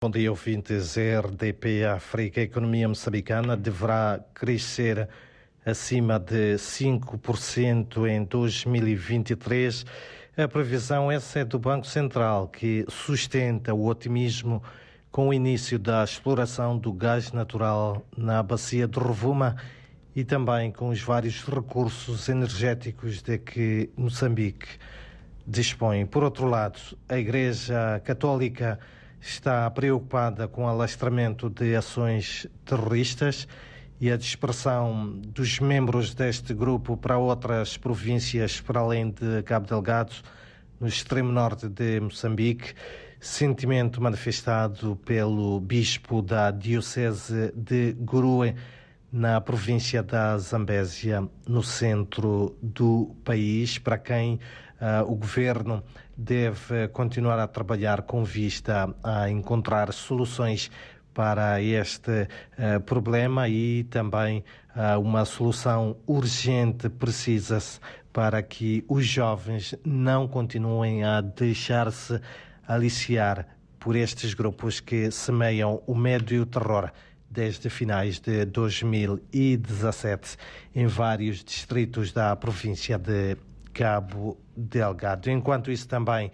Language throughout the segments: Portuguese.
Bom dia, ouvintes. RDP África, a economia moçambicana deverá crescer acima de 5% em 2023. A previsão essa é do Banco Central, que sustenta o otimismo com o início da exploração do gás natural na bacia de Rovuma e também com os vários recursos energéticos de que Moçambique dispõe. Por outro lado, a Igreja Católica está preocupada com o alastramento de ações terroristas e a dispersão dos membros deste grupo para outras províncias para além de Cabo Delgado, no extremo norte de Moçambique, sentimento manifestado pelo bispo da Diocese de Gurue, na província da Zambésia, no centro do país, para quem o governo deve continuar a trabalhar com vista a encontrar soluções para este uh, problema e também uh, uma solução urgente precisa-se para que os jovens não continuem a deixar-se aliciar por estes grupos que semeiam o medo e o terror desde finais de 2017 em vários distritos da província de Cabo Delgado. Enquanto isso, também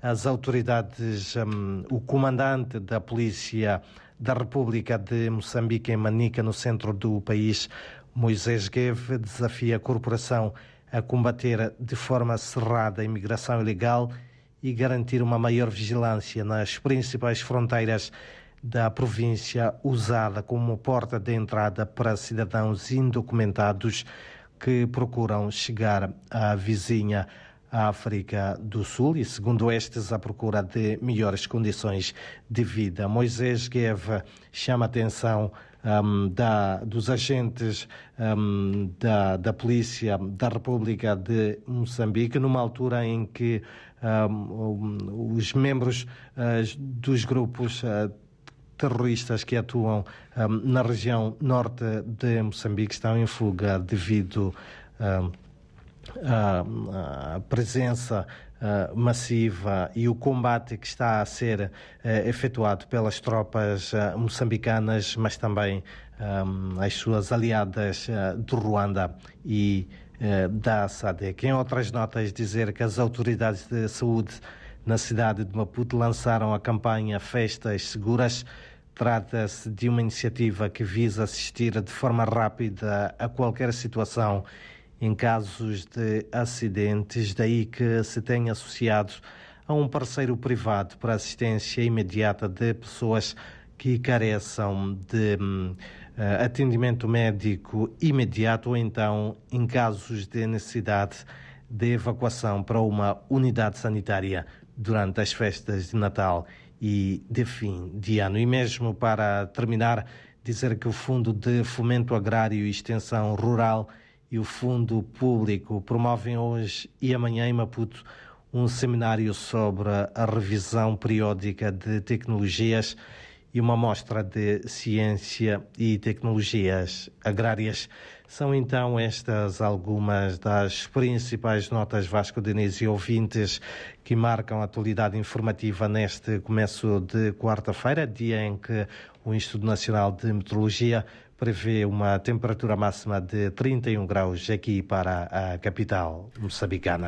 as autoridades, um, o comandante da Polícia da República de Moçambique, em Manica, no centro do país, Moisés Gueve, desafia a corporação a combater de forma cerrada a imigração ilegal e garantir uma maior vigilância nas principais fronteiras da província usada como porta de entrada para cidadãos indocumentados que procuram chegar à vizinha África do Sul e, segundo estes, à procura de melhores condições de vida. Moisés Gueva chama a atenção um, da, dos agentes um, da, da Polícia da República de Moçambique, numa altura em que um, os membros uh, dos grupos uh, terroristas que atuam um, na região norte de Moçambique estão em fuga devido um, à presença uh, massiva e o combate que está a ser uh, efetuado pelas tropas uh, moçambicanas, mas também um, as suas aliadas do Ruanda e da SADC. Em outras notas, dizer que as autoridades de saúde na cidade de Maputo lançaram a campanha Festas Seguras. Trata-se de uma iniciativa que visa assistir de forma rápida a qualquer situação em casos de acidentes, daí que se tem associado a um parceiro privado para assistência imediata de pessoas que careçam de uh, atendimento médico imediato ou então em casos de necessidade de evacuação para uma unidade sanitária durante as festas de Natal e de fim de ano. E mesmo para terminar, dizer que o Fundo de Fomento Agrário e Extensão Rural e o Fundo Público promovem hoje e amanhã em Maputo um seminário sobre a revisão periódica de tecnologias e uma mostra de ciência e tecnologias agrárias. São então estas algumas das principais notas Vasco Diniz e ouvintes que marcam a atualidade informativa neste começo de quarta-feira, dia em que o Instituto Nacional de Meteorologia prevê uma temperatura máxima de 31 graus aqui para a capital moçambicana.